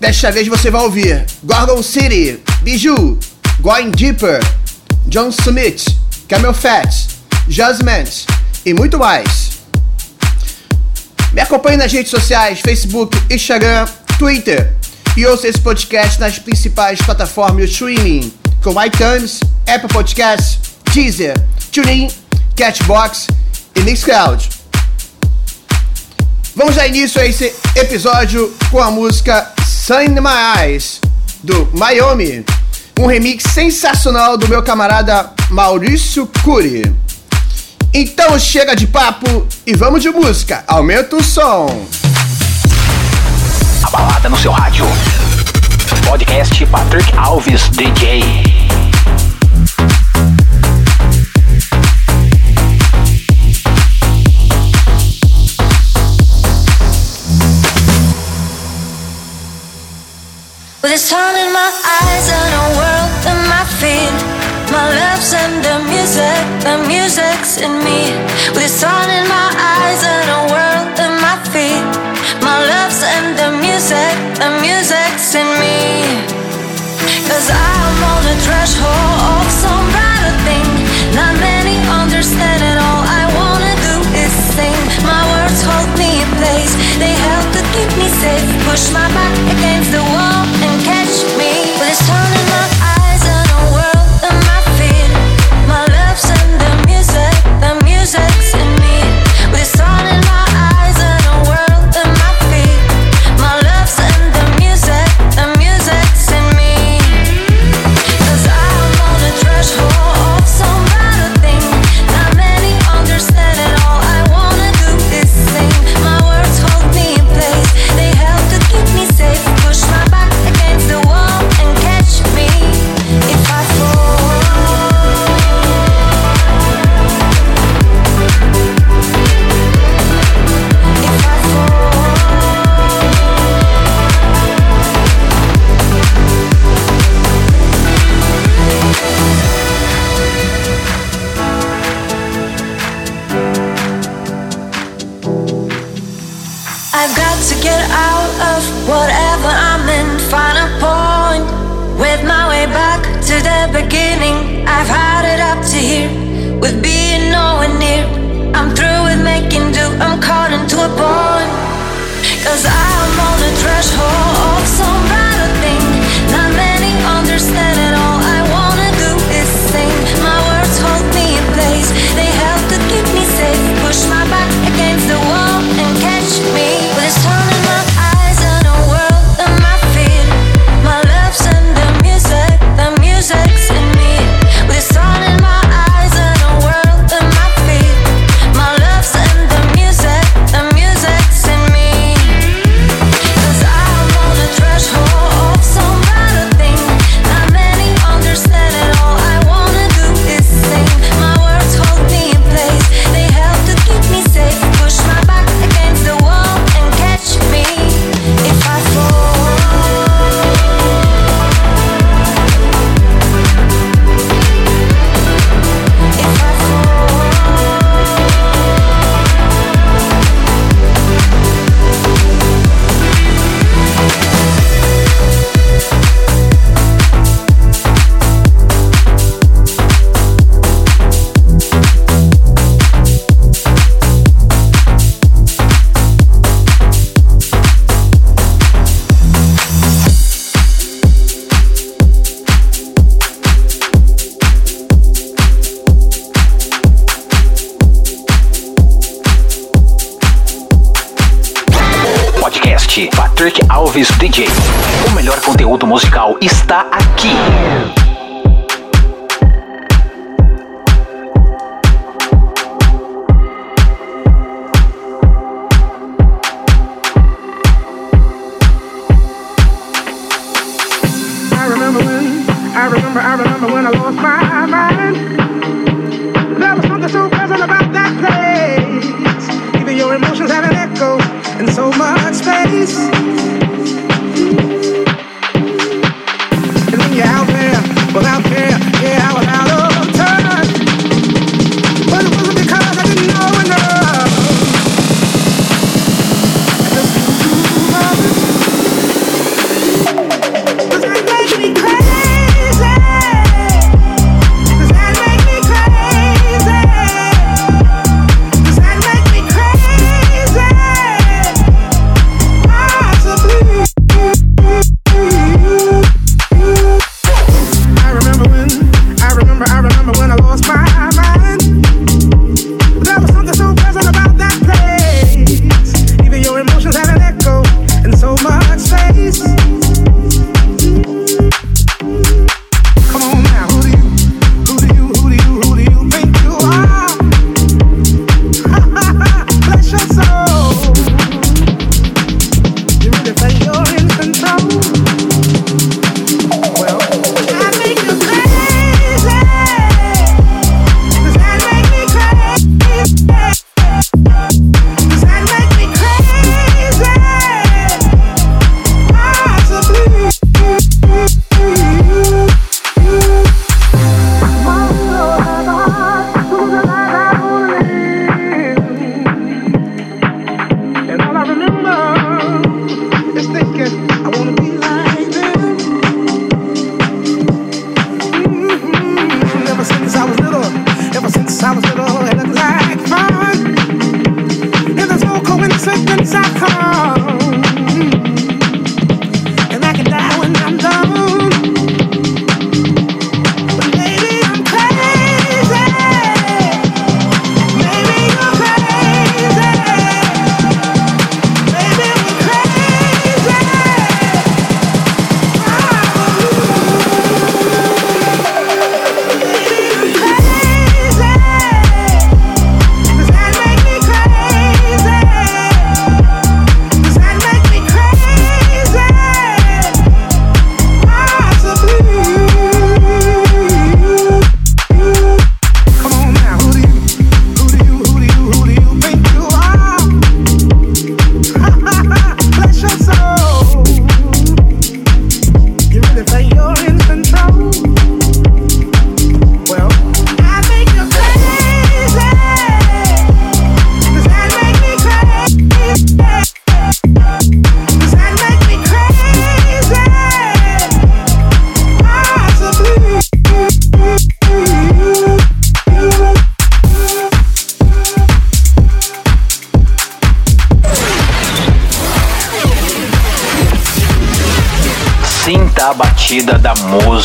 Desta vez você vai ouvir Gorgon City, Bijou, Going Deeper, John Smith, Camel Fat, Judgment e muito mais. Me acompanhe nas redes sociais, Facebook, Instagram, Twitter e ouça esse podcast nas principais plataformas de streaming, como iTunes, Apple Podcasts, Deezer, TuneIn, Catchbox e Mixcloud. Vamos dar início a esse episódio com a música Sun in My Eyes, do Miami, um remix sensacional do meu camarada Maurício Cury. Então chega de papo e vamos de música, aumenta o som. A balada no seu rádio. Podcast Patrick Alves DJ. Eyes and a world in my feet. My love's and the music, the music's in me. With sun in my eyes and a world in my feet. My love's and the music, the music's in me. Cause I'm on the threshold of some brighter thing. Not many understand it all. I wanna do is sing. My words hold me in place. They help to keep me safe. Push my back against the wall batida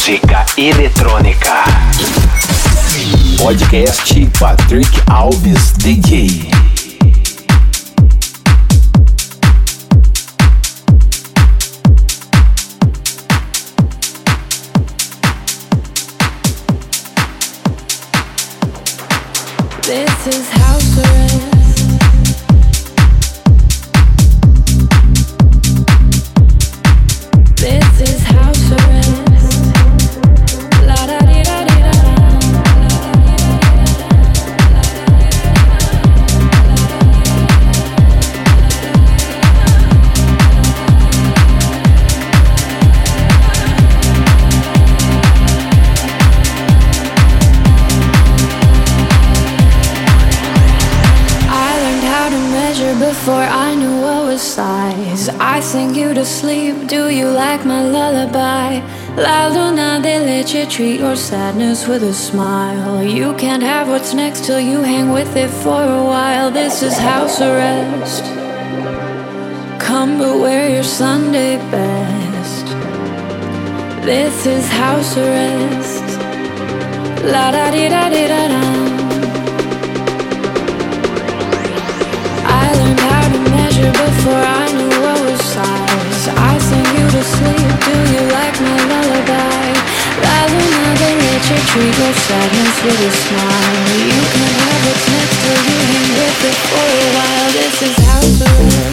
música eletrônica. Podcast Patrick Alves DJ. Before I knew what was size. I sing you to sleep. Do you like my lullaby? La luna de leche, treat your sadness with a smile. You can't have what's next till you hang with it for a while. This is house arrest. Come but wear your Sunday best. This is house arrest. La da di da di da da. Before I knew was size. asleep, do you like my lullaby? You treat sadness with a smile. You can have what's next to you, hang with it for a while. This is house arrest.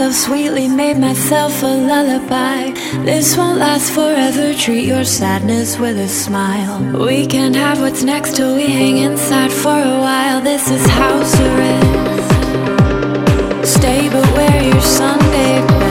Myself sweetly, made myself a lullaby. This won't last forever. Treat your sadness with a smile. We can't have what's next till we hang inside for a while. This is house arrest. Stay but wear your Sunday best.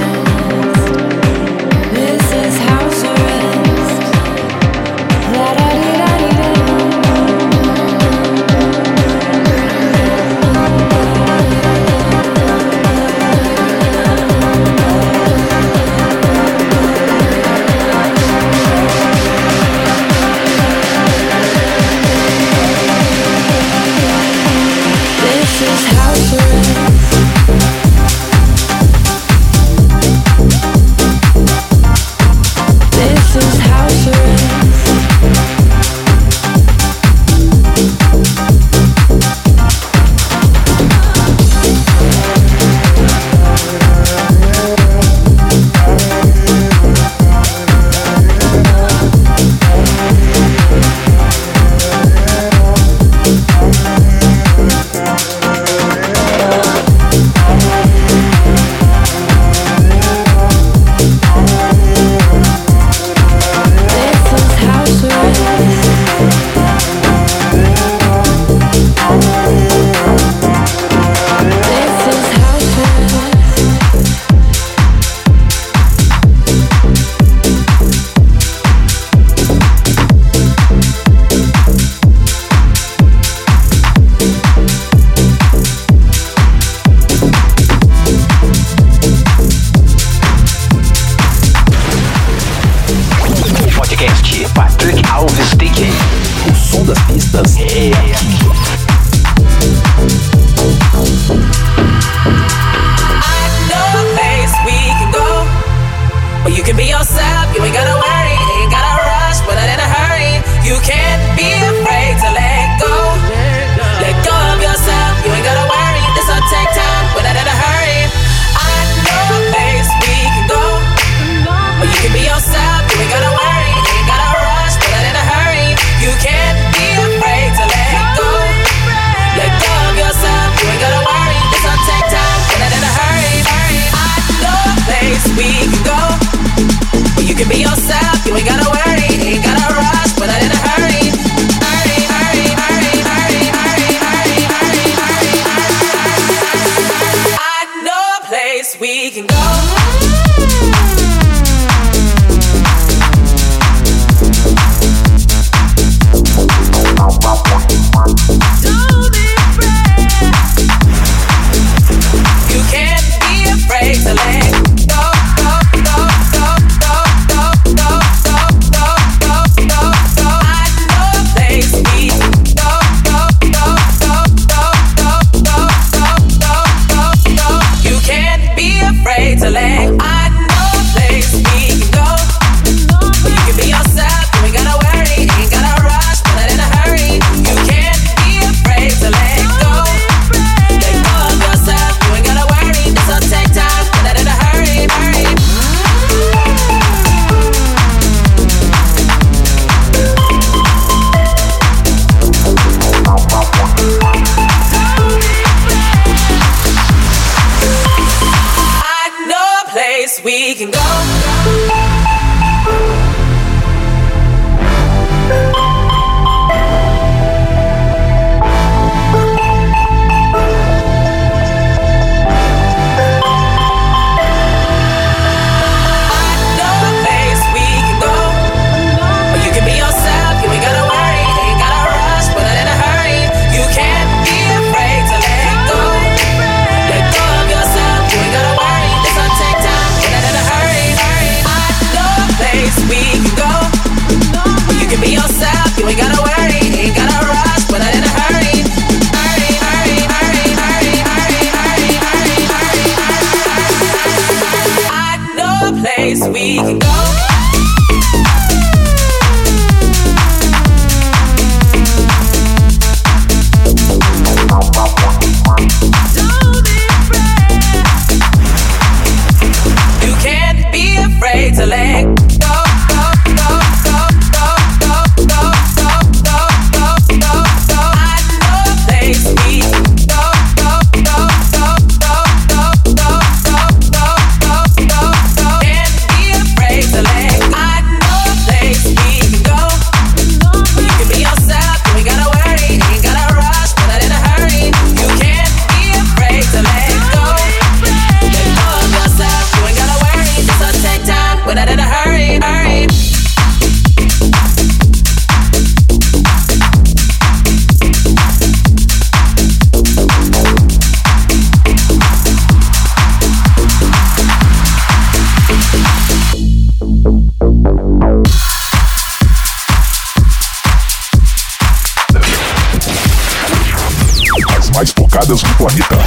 Tocadas do planeta.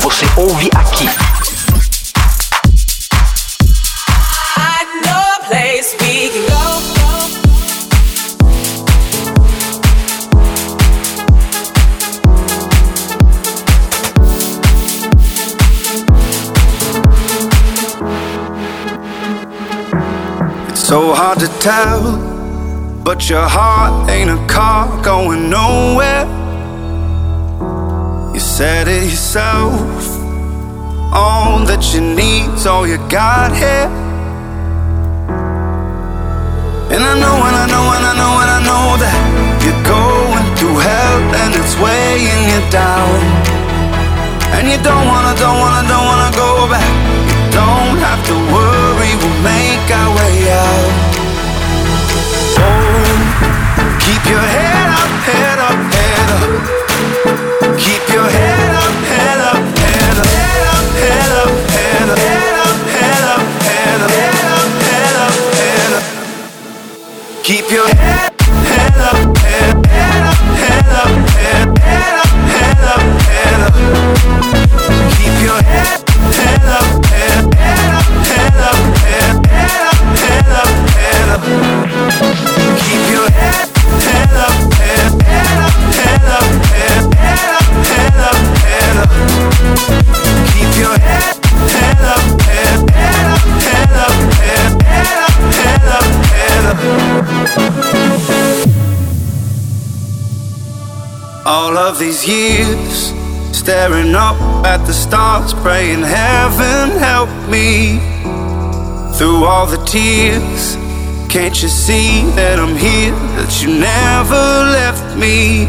Você ouve aqui. I know a place we can go. It's so hard to tell, but your heart ain't a car going nowhere. Said it yourself. All that you need's all you got here. And I know, and I know, and I know, and I know that you're going through hell and it's weighing you down. And you don't wanna, don't wanna, don't wanna go back. You don't have to worry, we'll make our way out. Oh, keep your head up, head up, head up. Keep your head Keep your head, head up, head, head up, head up, head, head up, head up, head up. Keep your head, head up, head, head up, head up, head, head up, head up, head up. Keep your head, head up, head, head up, head up, head, head up, head up, head up. Keep your head, head All of these years, staring up at the stars, praying heaven help me. Through all the tears, can't you see that I'm here, that you never left me?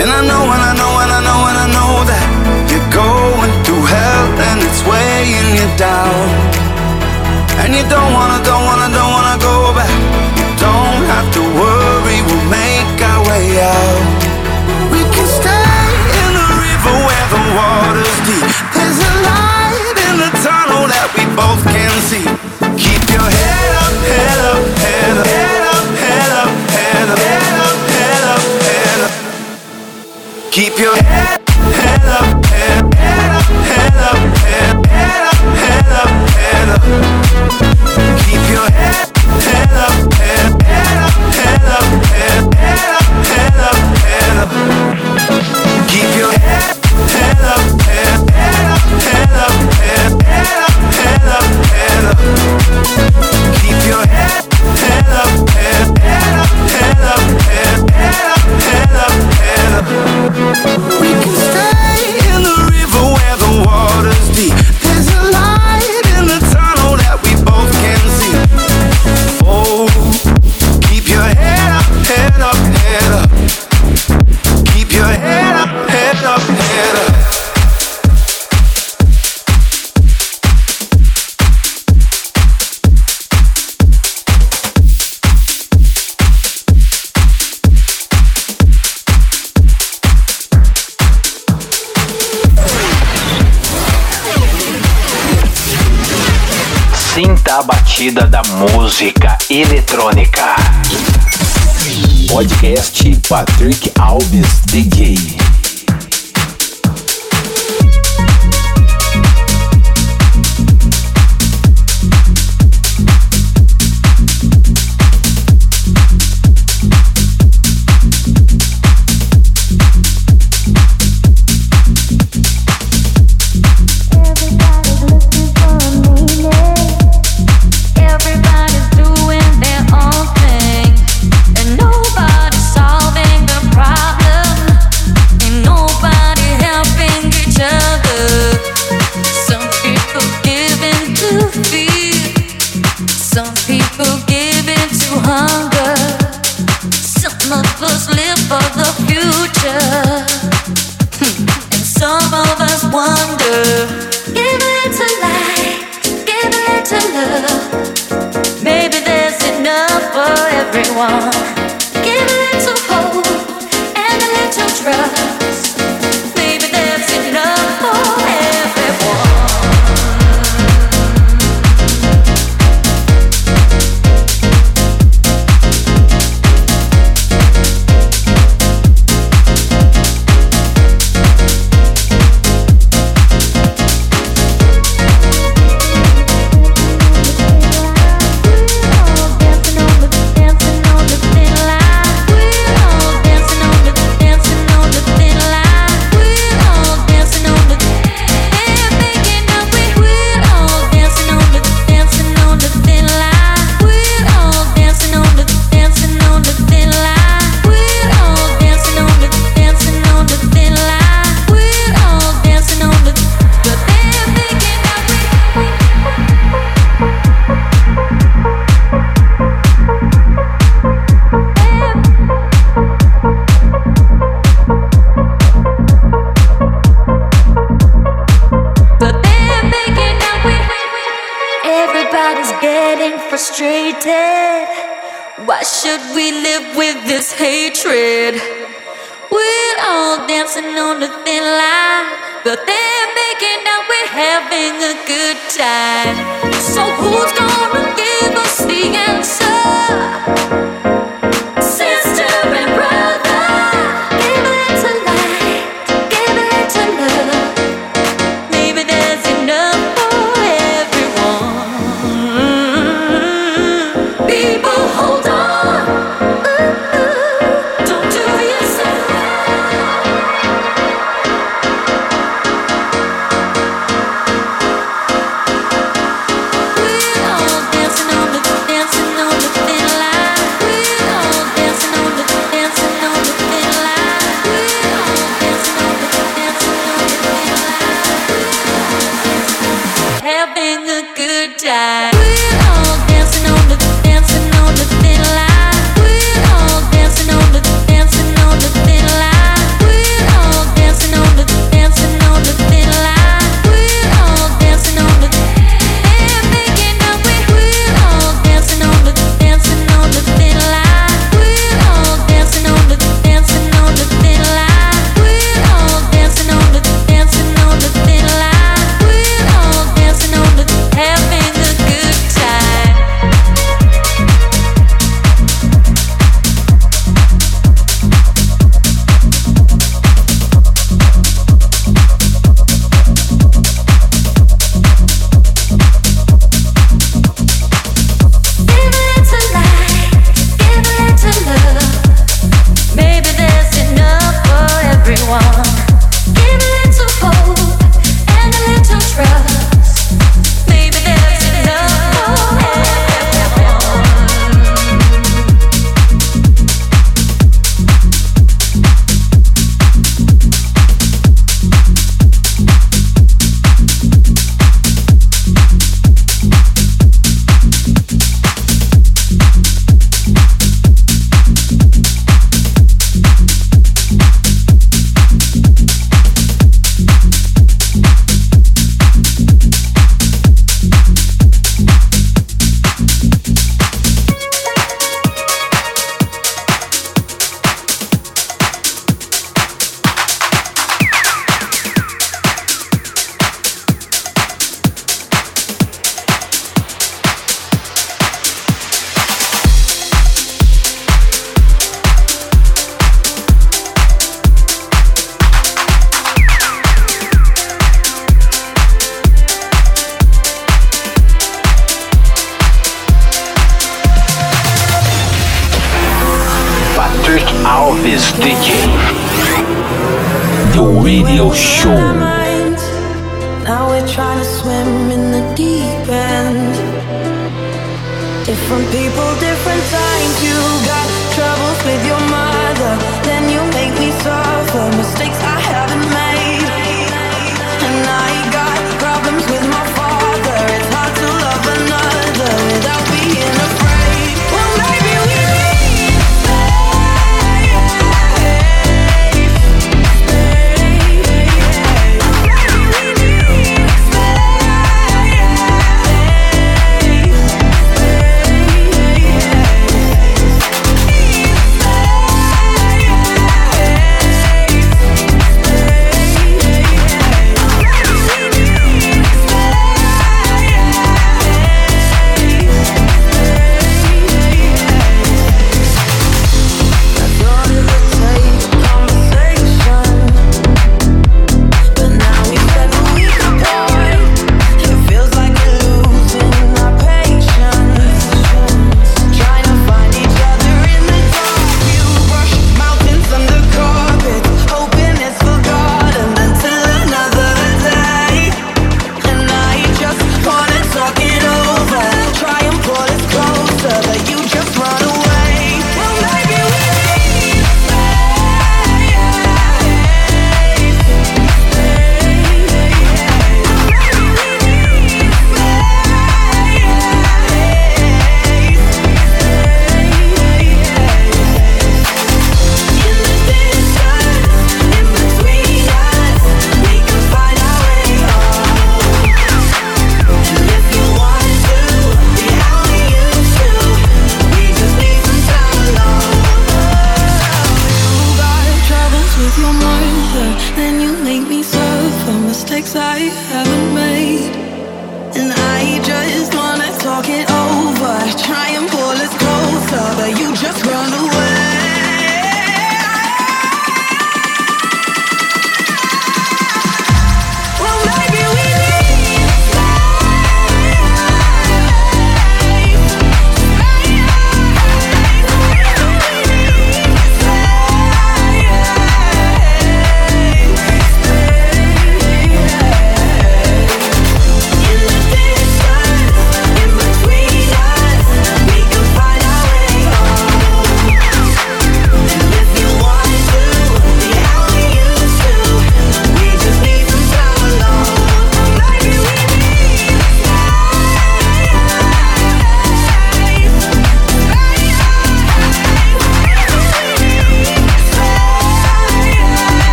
And I know, and I know, and I know, and I know that you're going through hell and it's weighing you down. And you don't wanna, don't wanna, don't wanna go back. You don't have to worry, we'll make our way out. We can stay in the river where the water's deep. There's a light in the tunnel that we both can see. Keep your head up, head up, head up, head up, head up, head up, head up, head up, head up. Keep your head, head up, head, up, head up, head up, head up, head up. We can stay batida da música eletrônica. Podcast Patrick Alves DJ. But they're making out we're having a good time.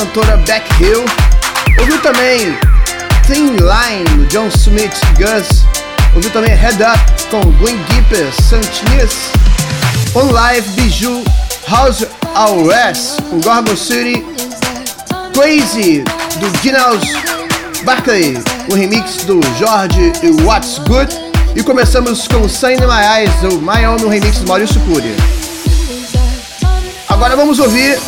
Cantora Beck Hill. Ouviu também Thin Line John Smith Gus. Ouviu também Head Up com Gwen Gipper, Santinis. On Live Bijou House West com Gorgon City. Crazy do Ginnels Barkley, o remix do Jorge e What's Good. E começamos com Sign My Eyes, do Own, no remix do Maurício Cury. Agora vamos ouvir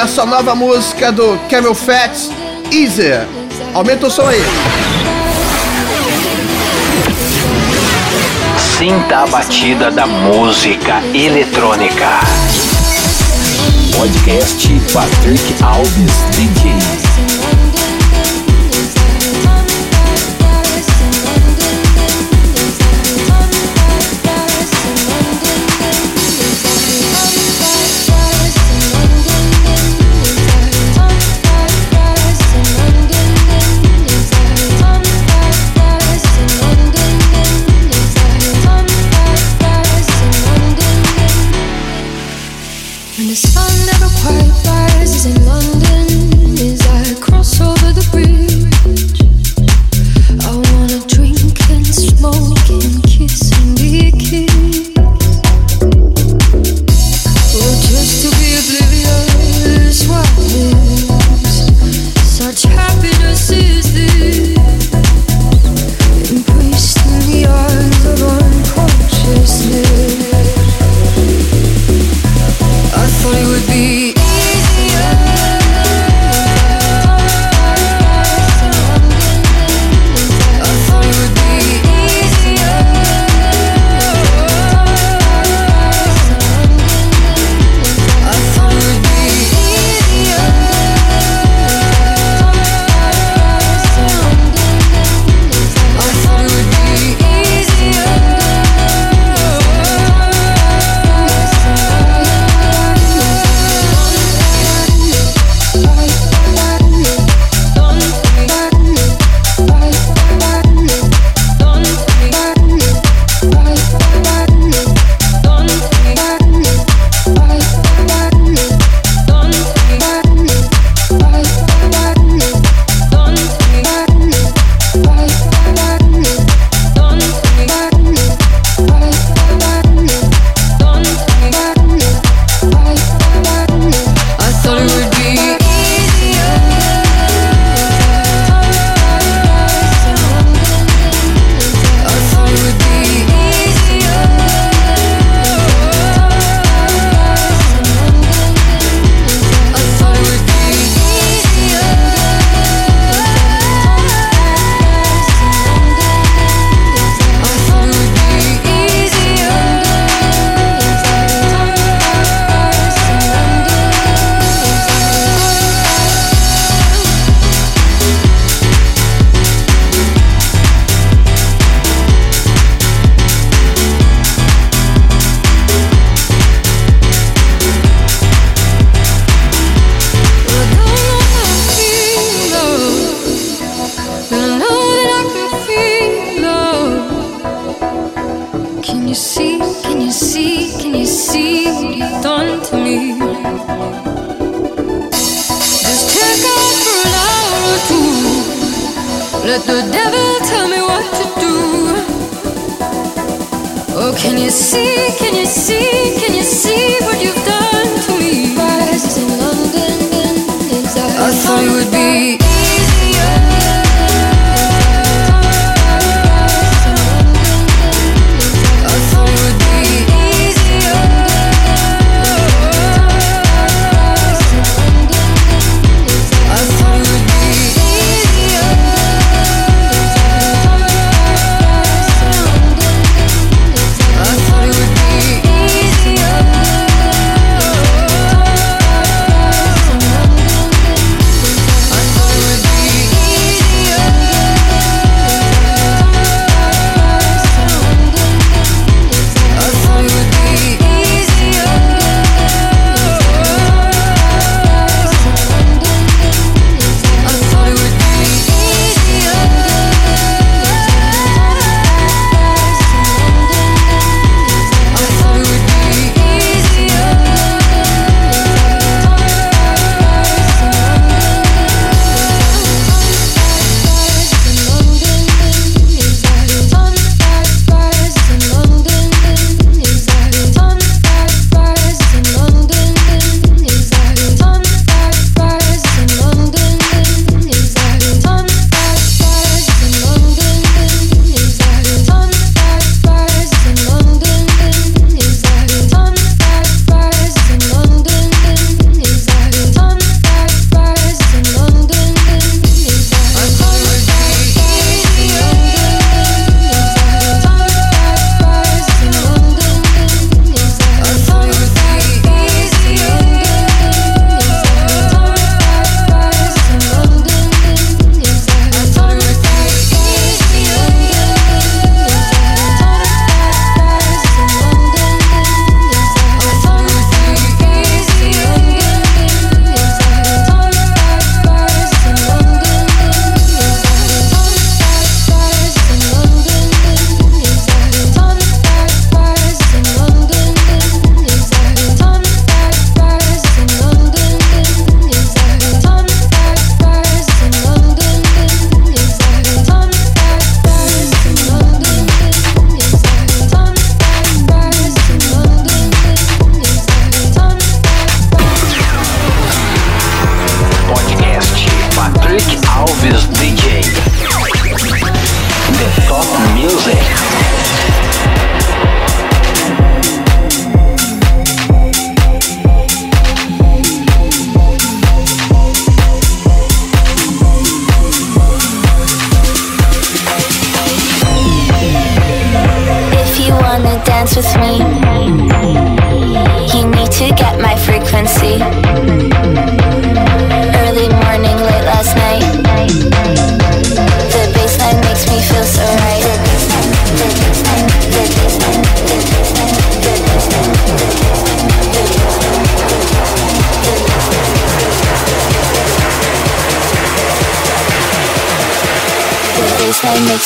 essa nova música do Camel Fat, Easier. Aumenta o som aí. Sinta a batida da música eletrônica. Podcast Patrick Alves DJ.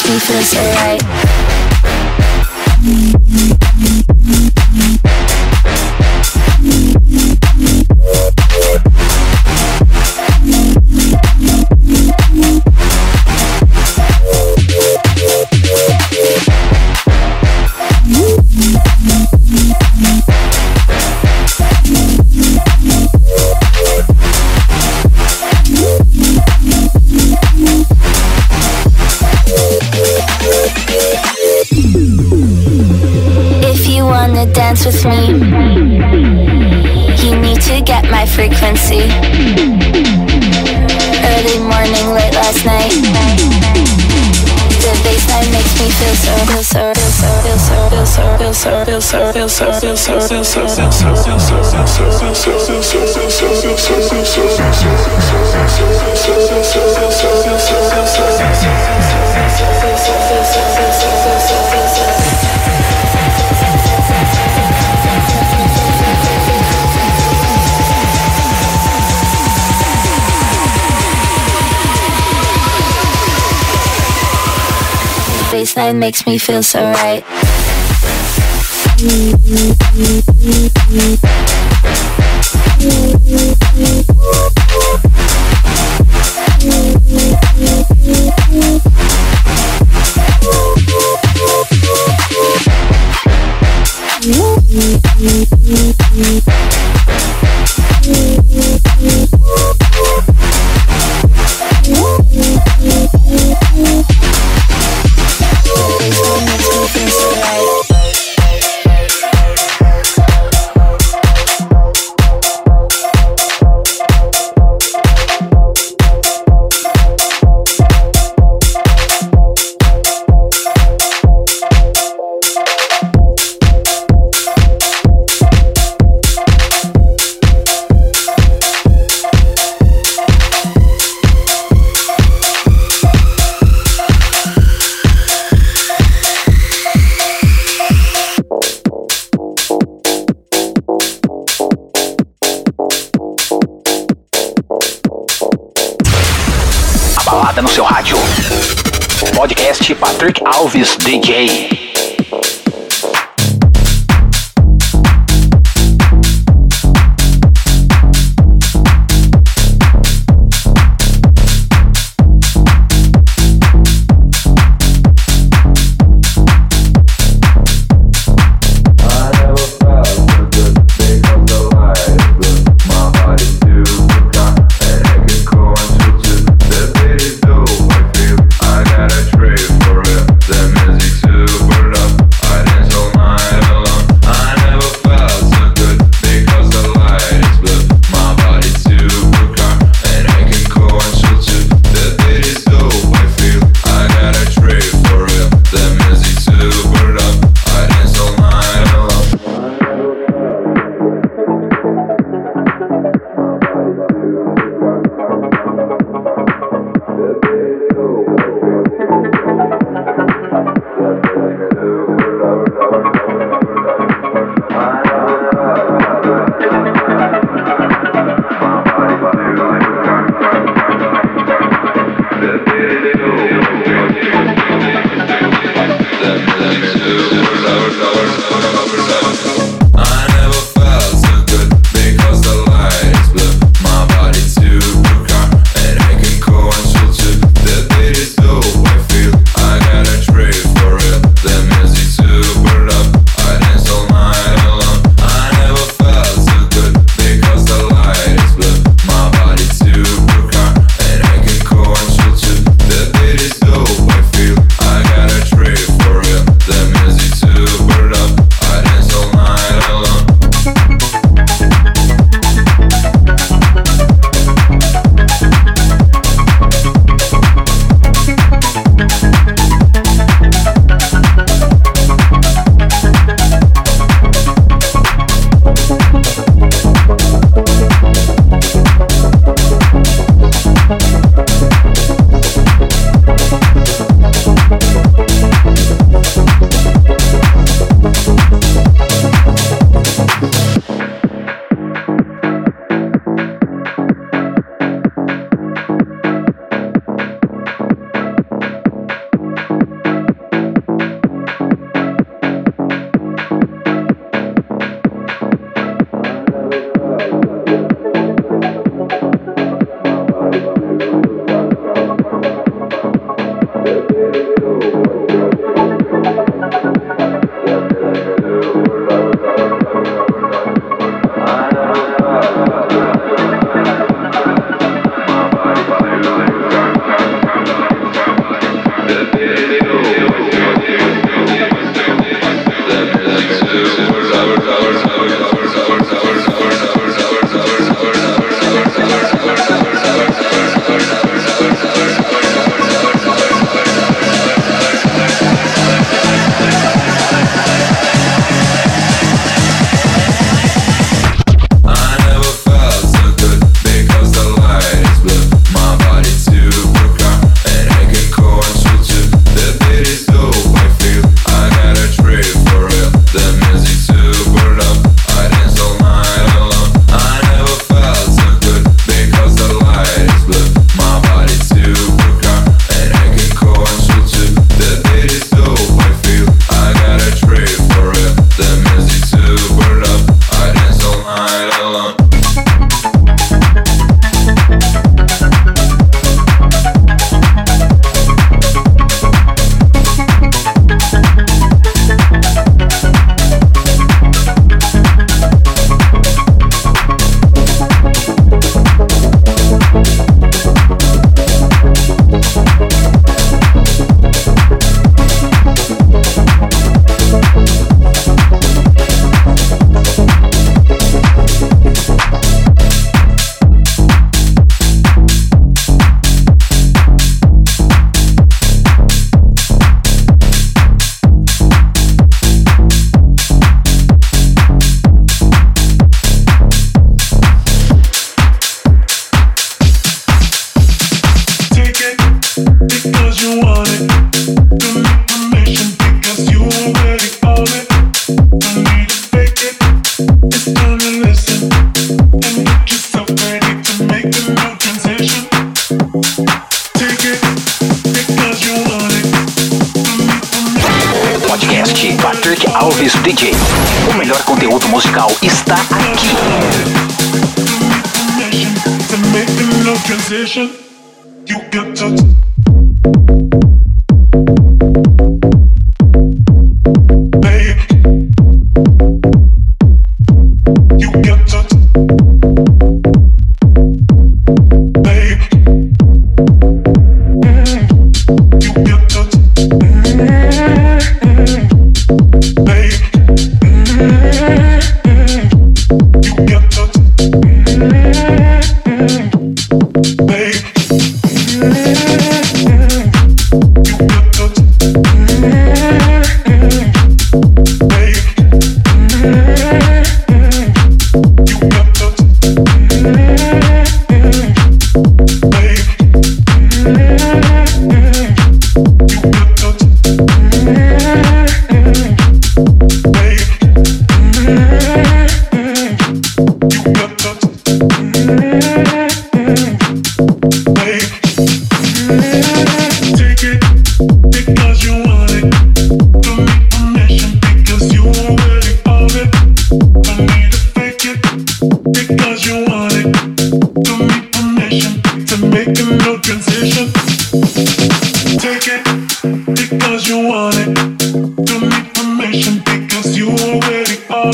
me feels alright baseline makes me feel so right. Thank you. Alves DJ.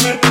on it.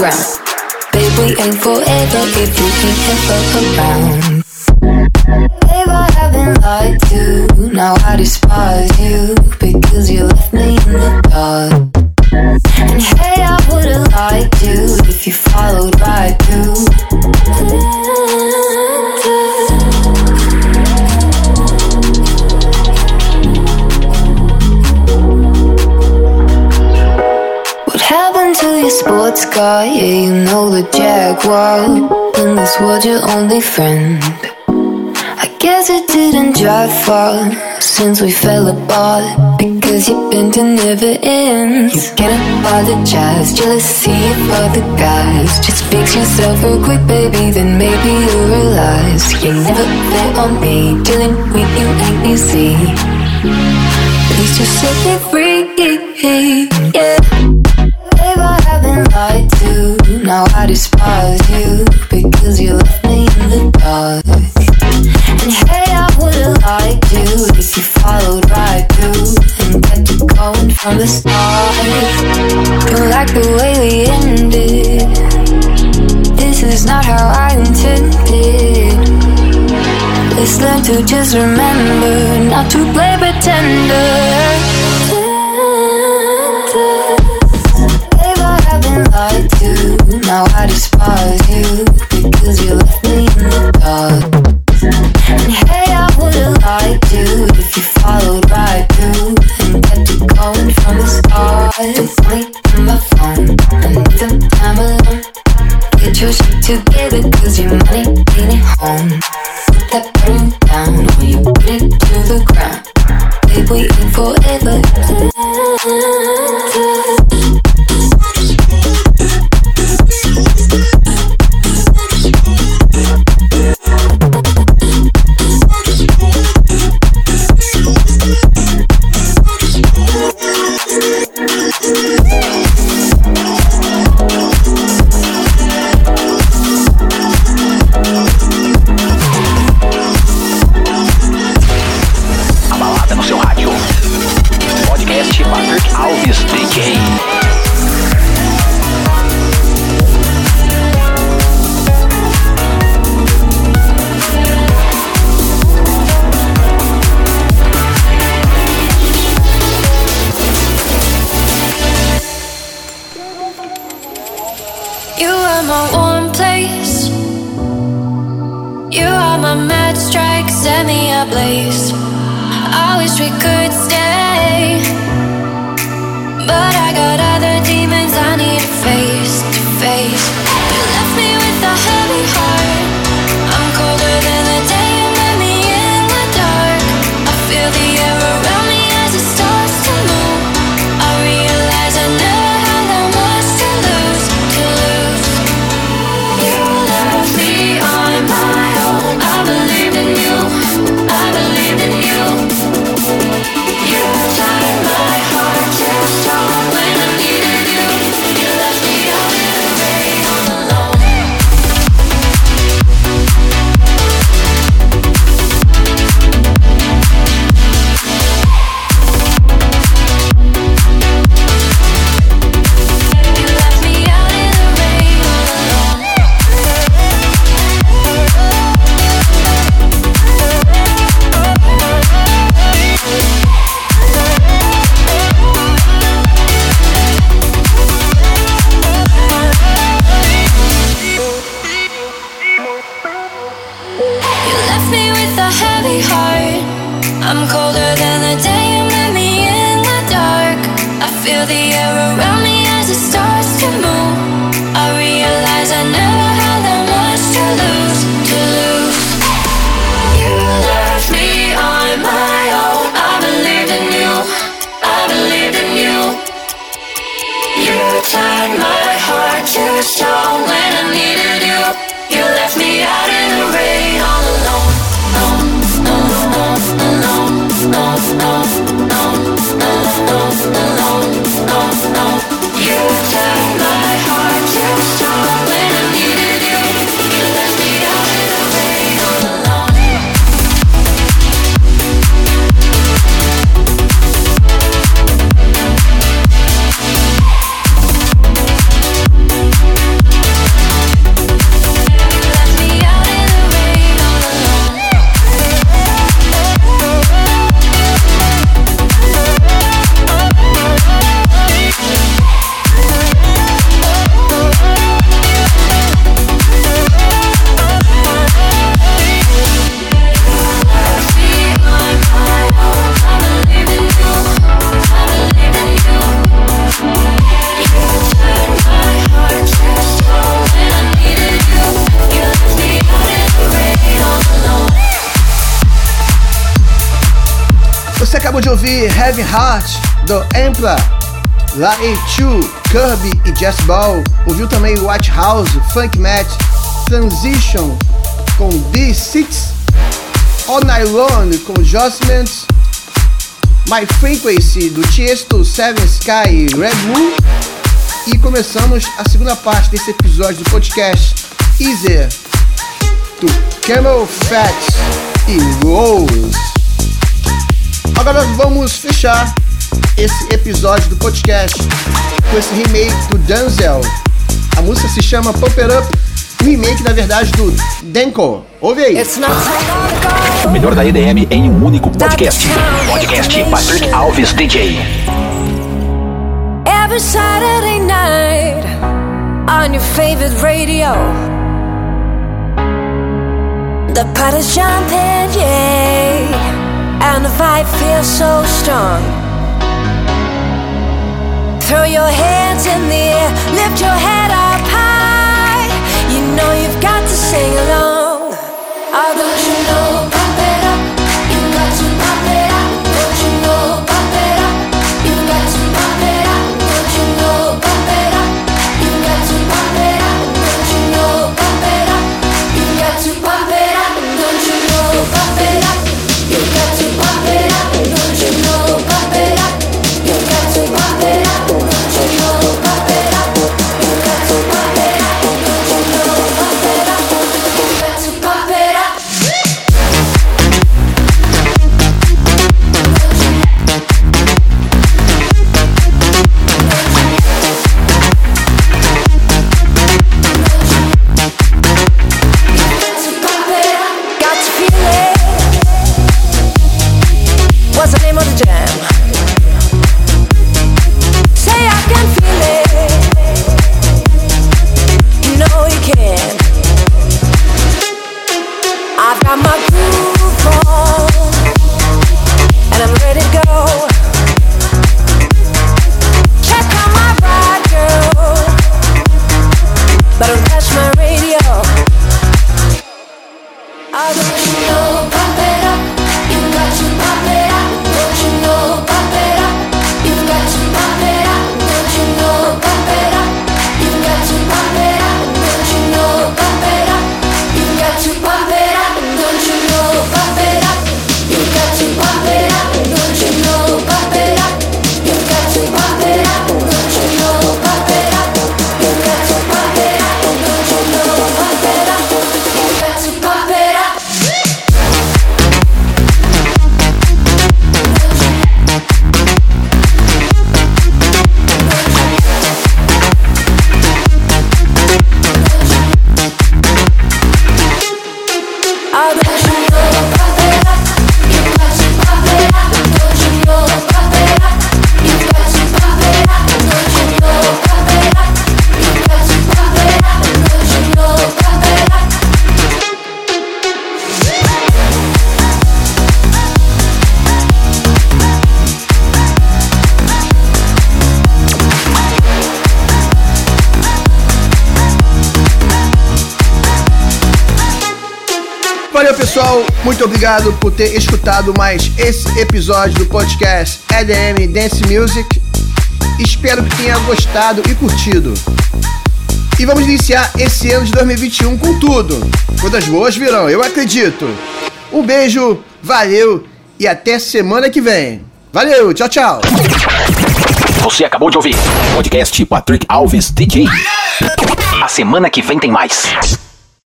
Ground. We ain't forever if you ain't ever around. Babe, I have been lied to. Now I despise you because you left me in the dark. And hey, I would've liked you if you followed right through. Car? Yeah, you know the Jaguar. In this world, your only friend. I guess it didn't drive far since we fell apart because you've been to never ends. You can't apologize, jealousy of other guys. Just fix yourself real quick, baby, then maybe you'll realize you never bet on me. Dealing with you ain't easy. Please just set me free, yeah. Now I despise you because you left me in the dark. And hey, I would've liked you if you followed right through and kept it going from the start. Don't like the way we ended. This is not how I intended. Let's learn to just remember not to play pretender. I Larry Chu, Kirby e Jess Ball. Ouviu também Watch House, Funk Match, Transition com D6, All Nylon com Jossment, My Frequency do Tiesto, Seven Sky e Red Moon. E começamos a segunda parte desse episódio do podcast Easier do Camel Fat e Rose. Agora vamos fechar esse episódio do podcast com esse remake do Denzel. A música se chama Pump It Up, um remake, na verdade, do Denko. Ouve aí. O melhor da EDM em um único podcast. Podcast Patrick Alves DJ. Every Saturday night on your favorite radio. The pot is jumping, yeah. And the vibe feels so strong. Throw your hands in the air, lift your head up high. You know you've got to sing along. Muito obrigado por ter escutado mais esse episódio do podcast EDM Dance Music. Espero que tenha gostado e curtido. E vamos iniciar esse ano de 2021 com tudo. Coisas boas virão, eu acredito. Um beijo, valeu e até semana que vem. Valeu, tchau, tchau. Você acabou de ouvir podcast Patrick Alves DJ. A semana que vem tem mais.